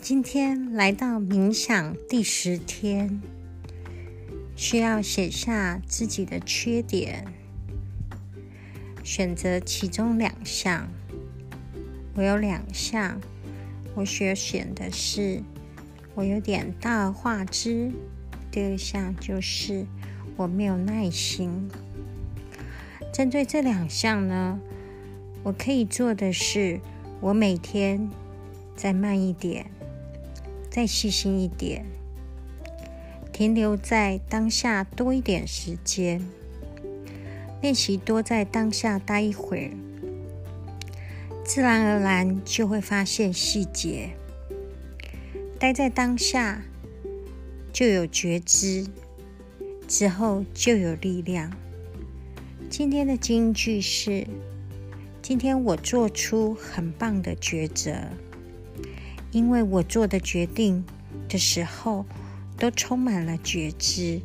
今天来到冥想第十天，需要写下自己的缺点，选择其中两项。我有两项，我需要选的是我有点大而化之。第二项就是我没有耐心。针对这两项呢，我可以做的是，我每天再慢一点。再细心一点，停留在当下多一点时间，练习多在当下待一会儿，自然而然就会发现细节。待在当下就有觉知，之后就有力量。今天的金句是：今天我做出很棒的抉择。因为我做的决定的时候，都充满了觉知。